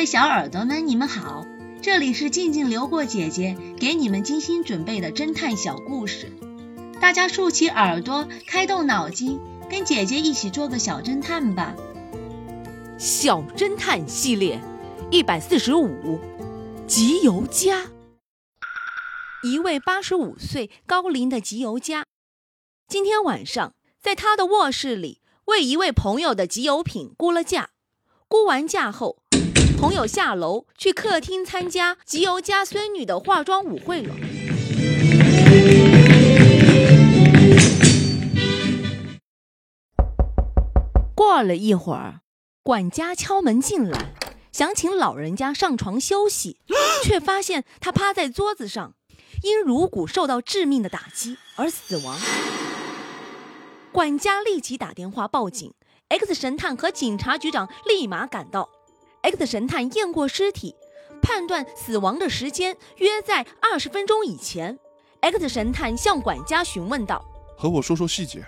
位小耳朵们，你们好，这里是静静流过姐姐给你们精心准备的侦探小故事，大家竖起耳朵，开动脑筋，跟姐姐一起做个小侦探吧。小侦探系列一百四十五，集邮家。一位八十五岁高龄的集邮家，今天晚上在他的卧室里为一位朋友的集邮品估了价。估完价后，朋友下楼去客厅参加集邮家孙女的化妆舞会了。过了一会儿，管家敲门进来，想请老人家上床休息，却发现他趴在桌子上，因颅骨受到致命的打击而死亡。管家立即打电话报警。X 神探和警察局长立马赶到。X 神探验过尸体，判断死亡的时间约在二十分钟以前。X 神探向管家询问道：“和我说说细节。”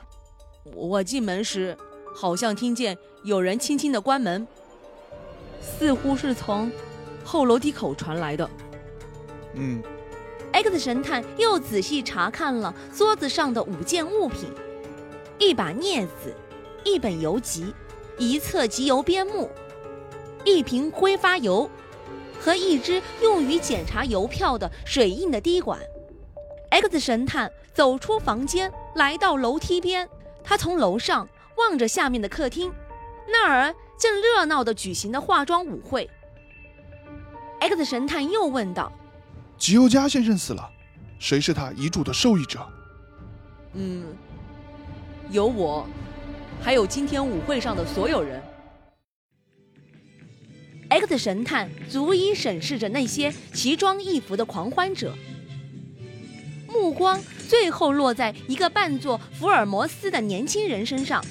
我进门时，好像听见有人轻轻的关门，似乎是从后楼梯口传来的。嗯。X 神探又仔细查看了桌子上的五件物品：一把镊子。一本游集，一册集邮编目，一瓶挥发油，和一支用于检查邮票的水印的滴管。X 神探走出房间，来到楼梯边，他从楼上望着下面的客厅，那儿正热闹地举行的化妆舞会。X 神探又问道：“吉欧加先生死了，谁是他遗嘱的受益者？”“嗯，有我。”还有今天舞会上的所有人，X 神探逐一审视着那些奇装异服的狂欢者，目光最后落在一个扮作福尔摩斯的年轻人身上。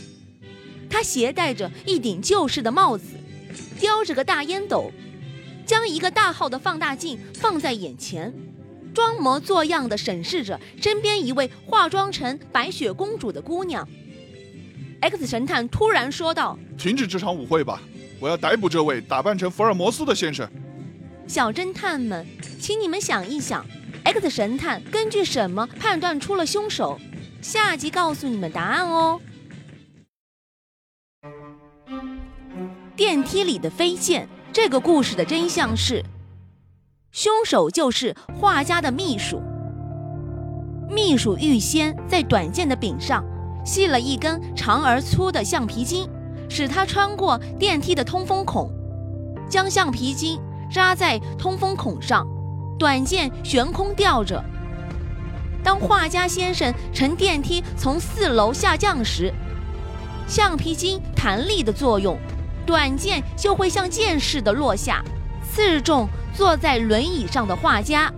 他携带着一顶旧式的帽子，叼着个大烟斗，将一个大号的放大镜放在眼前，装模作样地审视着身边一位化妆成白雪公主的姑娘。X 神探突然说道：“停止这场舞会吧！我要逮捕这位打扮成福尔摩斯的先生。”小侦探们，请你们想一想，X 神探根据什么判断出了凶手？下集告诉你们答案哦。电梯里的飞剑，这个故事的真相是，凶手就是画家的秘书。秘书预先在短剑的柄上。系了一根长而粗的橡皮筋，使它穿过电梯的通风孔，将橡皮筋扎在通风孔上，短剑悬空吊着。当画家先生乘电梯从四楼下降时，橡皮筋弹力的作用，短剑就会像箭似的落下，刺中坐在轮椅上的画家。